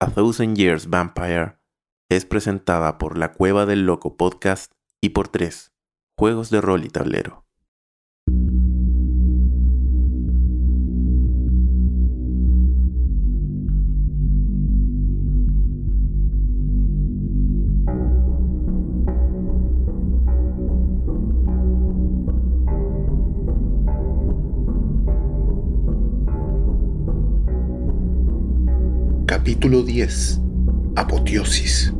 A Thousand Years Vampire es presentada por la Cueva del Loco Podcast y por tres juegos de rol y tablero. Capítulo 10. Apoteosis.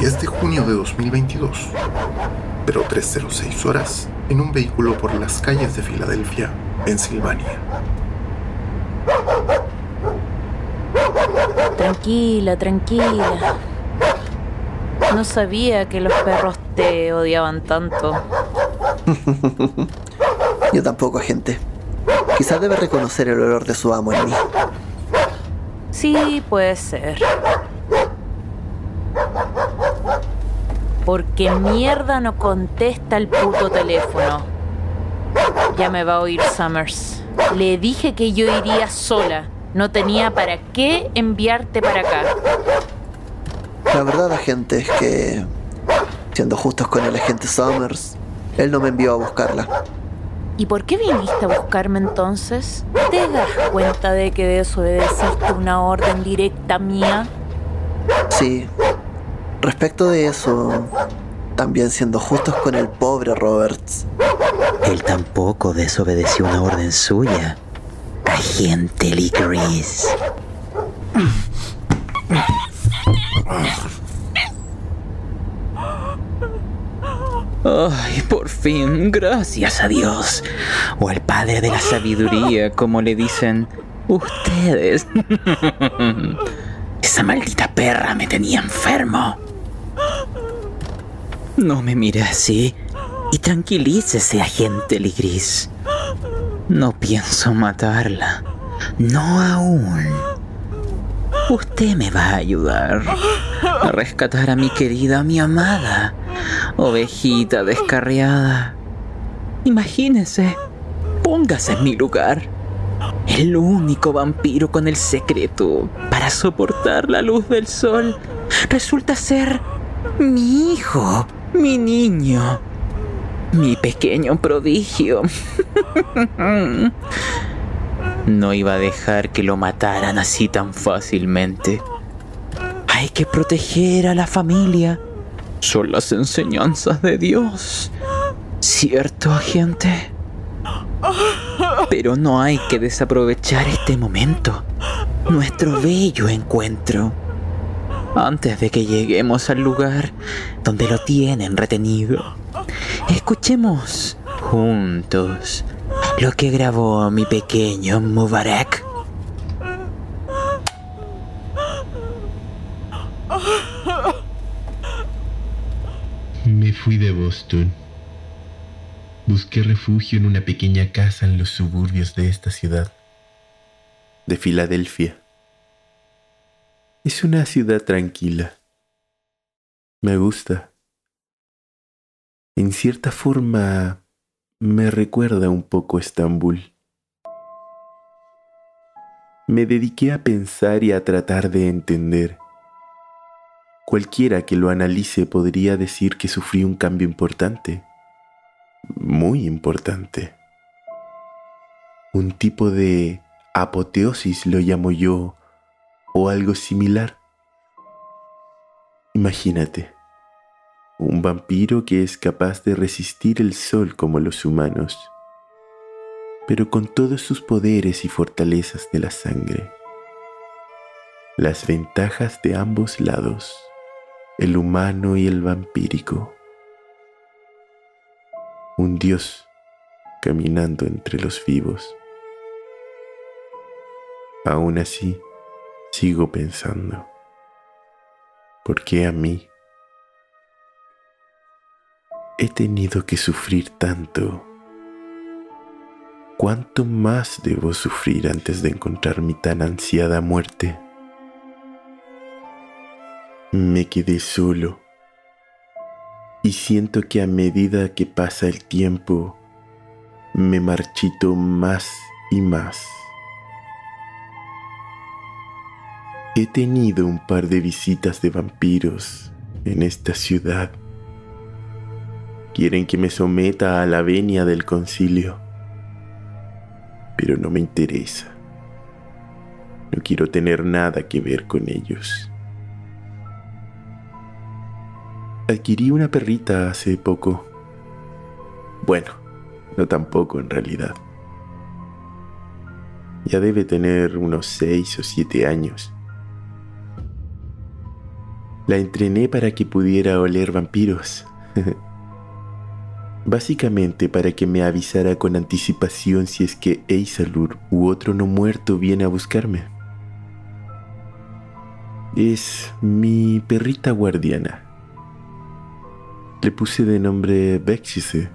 ...10 de junio de 2022... ...pero 306 horas... ...en un vehículo por las calles de Filadelfia... Pensilvania. Tranquila, tranquila. No sabía que los perros te odiaban tanto. Yo tampoco, gente. Quizás debe reconocer el olor de su amo en mí. Sí, puede ser. Porque mierda no contesta el puto teléfono. Ya me va a oír Summers. Le dije que yo iría sola. No tenía para qué enviarte para acá. La verdad, agente, es que, siendo justos con el agente Summers, él no me envió a buscarla. ¿Y por qué viniste a buscarme entonces? ¿Te das cuenta de que desobedeciste una orden directa mía? Sí. Respecto de eso, también siendo justos con el pobre Roberts. Él tampoco desobedeció una orden suya. Agente Lee Ay, por fin, gracias a Dios. O al Padre de la Sabiduría, como le dicen ustedes. Esa maldita perra me tenía enfermo. No me mire así y tranquilícese, agente Ligris. No pienso matarla. No aún. Usted me va a ayudar a rescatar a mi querida, a mi amada, ovejita descarriada. Imagínese, póngase en mi lugar. El único vampiro con el secreto para soportar la luz del sol resulta ser mi hijo, mi niño, mi pequeño prodigio. No iba a dejar que lo mataran así tan fácilmente. Hay que proteger a la familia. Son las enseñanzas de Dios. ¿Cierto, agente? Pero no hay que desaprovechar este momento. Nuestro bello encuentro. Antes de que lleguemos al lugar donde lo tienen retenido. Escuchemos juntos lo que grabó mi pequeño Mubarak. Fui de Boston. Busqué refugio en una pequeña casa en los suburbios de esta ciudad. De Filadelfia. Es una ciudad tranquila. Me gusta. En cierta forma me recuerda un poco Estambul. Me dediqué a pensar y a tratar de entender. Cualquiera que lo analice podría decir que sufrí un cambio importante, muy importante. Un tipo de apoteosis lo llamo yo, o algo similar. Imagínate un vampiro que es capaz de resistir el sol como los humanos, pero con todos sus poderes y fortalezas de la sangre. Las ventajas de ambos lados, el humano y el vampírico. Un dios caminando entre los vivos. Aún así, sigo pensando, ¿por qué a mí? he tenido que sufrir tanto. ¿Cuánto más debo sufrir antes de encontrar mi tan ansiada muerte? Me quedé solo y siento que a medida que pasa el tiempo, me marchito más y más. He tenido un par de visitas de vampiros en esta ciudad. Quieren que me someta a la venia del concilio, pero no me interesa. No quiero tener nada que ver con ellos. Adquirí una perrita hace poco. Bueno, no tampoco en realidad. Ya debe tener unos seis o siete años. La entrené para que pudiera oler vampiros. Básicamente para que me avisara con anticipación si es que Eisalur u otro no muerto viene a buscarme. Es mi perrita guardiana. Le puse de nombre Bekşise,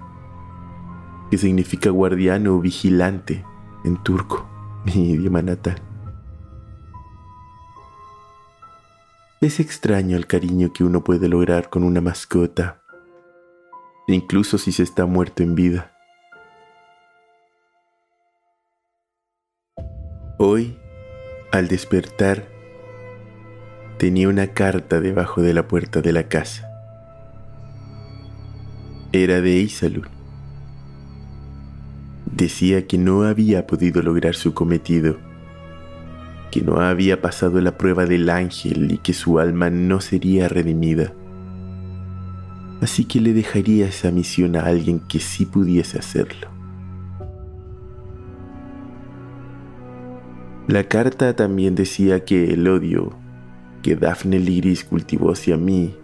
que significa guardiano o vigilante en turco, mi idioma natal. Es extraño el cariño que uno puede lograr con una mascota, incluso si se está muerto en vida. Hoy, al despertar, tenía una carta debajo de la puerta de la casa era de Isalur. Decía que no había podido lograr su cometido, que no había pasado la prueba del ángel y que su alma no sería redimida. Así que le dejaría esa misión a alguien que sí pudiese hacerlo. La carta también decía que el odio que Daphne Liris cultivó hacia mí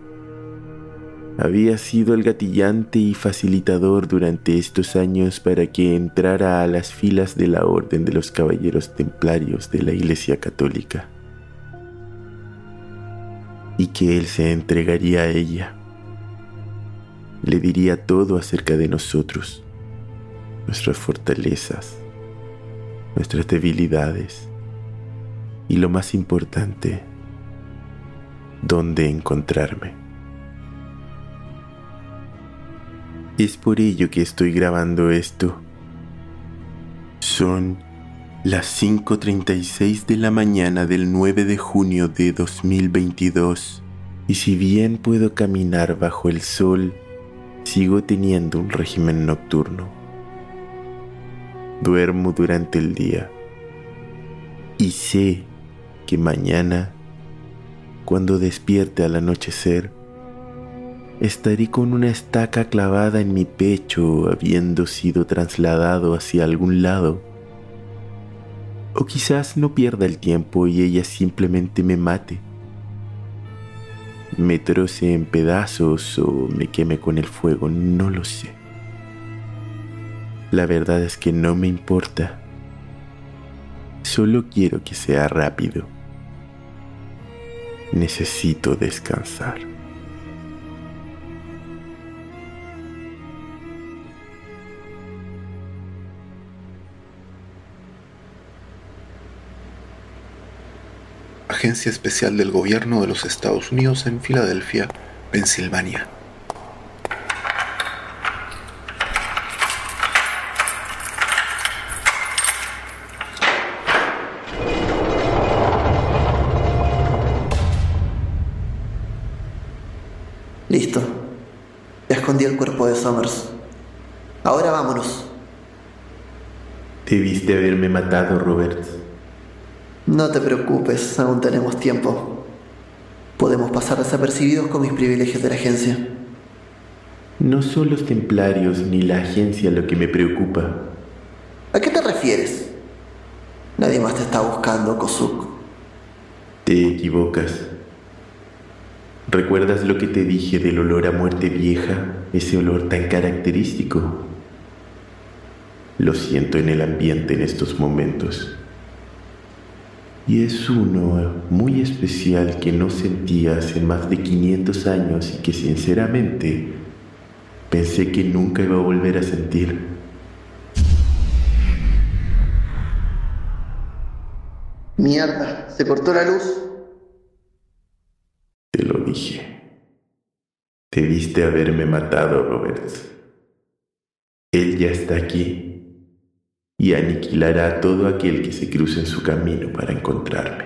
había sido el gatillante y facilitador durante estos años para que entrara a las filas de la Orden de los Caballeros Templarios de la Iglesia Católica, y que él se entregaría a ella. Le diría todo acerca de nosotros, nuestras fortalezas, nuestras debilidades y lo más importante, dónde encontrarme. Es por ello que estoy grabando esto. Son las 5.36 de la mañana del 9 de junio de 2022 y si bien puedo caminar bajo el sol, sigo teniendo un régimen nocturno. Duermo durante el día y sé que mañana, cuando despierte al anochecer, estaré con una estaca clavada en mi pecho habiendo sido trasladado hacia algún lado. O quizás no pierda el tiempo y ella simplemente me mate. Me troce en pedazos o me queme con el fuego, no lo sé. La verdad es que no me importa. Solo quiero que sea rápido. Necesito descansar. Agencia Especial del Gobierno de los Estados Unidos en Filadelfia, Pensilvania. Listo. Ya escondí el cuerpo de Summers. Ahora vámonos. Debiste haberme matado, Robert. No te preocupes, aún tenemos tiempo. Podemos pasar desapercibidos con mis privilegios de la agencia. No son los templarios ni la agencia lo que me preocupa. ¿A qué te refieres? Nadie más te está buscando, Kozuk. Te equivocas. ¿Recuerdas lo que te dije del olor a muerte vieja? Ese olor tan característico. Lo siento en el ambiente en estos momentos y es uno muy especial que no sentía hace más de 500 años y que sinceramente pensé que nunca iba a volver a sentir. Mierda, se cortó la luz. Te lo dije. Debiste haberme matado, Robert. Él ya está aquí. Y aniquilará a todo aquel que se cruce en su camino para encontrarme.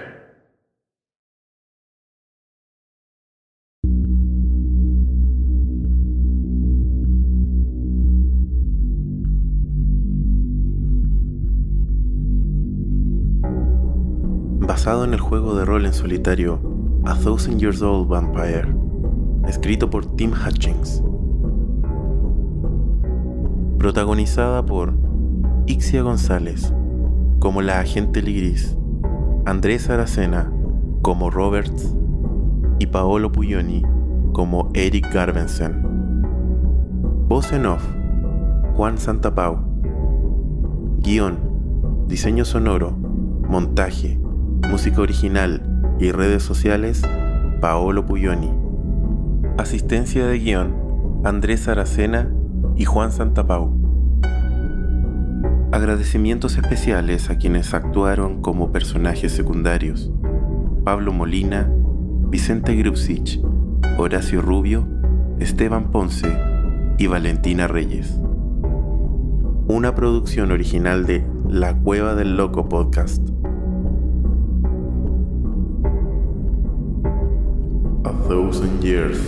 Basado en el juego de rol en solitario A Thousand Years Old Vampire, escrito por Tim Hutchings. Protagonizada por Ixia González como la agente Ligris, Andrés Aracena como Roberts y Paolo Puglioni como Eric Garbensen. Voz en off, Juan Santapau. Guión, diseño sonoro, montaje, música original y redes sociales, Paolo Puglioni. Asistencia de guion, Andrés Aracena y Juan Santapau. Agradecimientos especiales a quienes actuaron como personajes secundarios. Pablo Molina, Vicente Grubsich, Horacio Rubio, Esteban Ponce y Valentina Reyes. Una producción original de La Cueva del Loco Podcast. A Thousand Years.